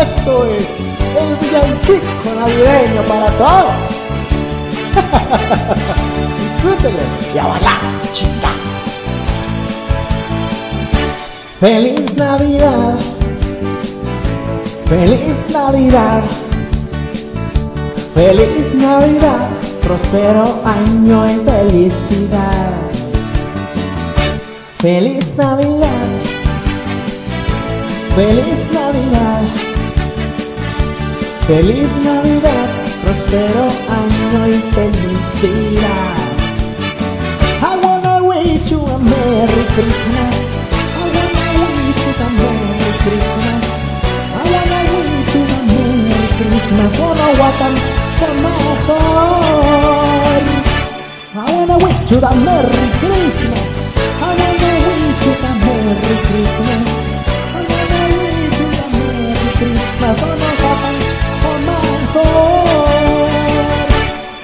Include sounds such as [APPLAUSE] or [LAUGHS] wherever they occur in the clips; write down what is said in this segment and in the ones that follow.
Esto es el villancico navideño para todos. [LAUGHS] Disfrútenlo y a bailar, chica. Feliz Navidad. Feliz Navidad. Feliz Navidad. Prospero año y felicidad. Feliz Navidad. Feliz Navidad. Feliz Navidad. Prospero año y felicidad. I wanna wish you a Merry Christmas. I wanna wish you a Merry Christmas. I wanna wish you a Merry Christmas. Wanna welcome the mejor. I wanna wish you a Merry Christmas.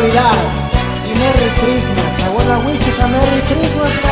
Navidad y Merry Christmas. I wanna wish you a Merry Christmas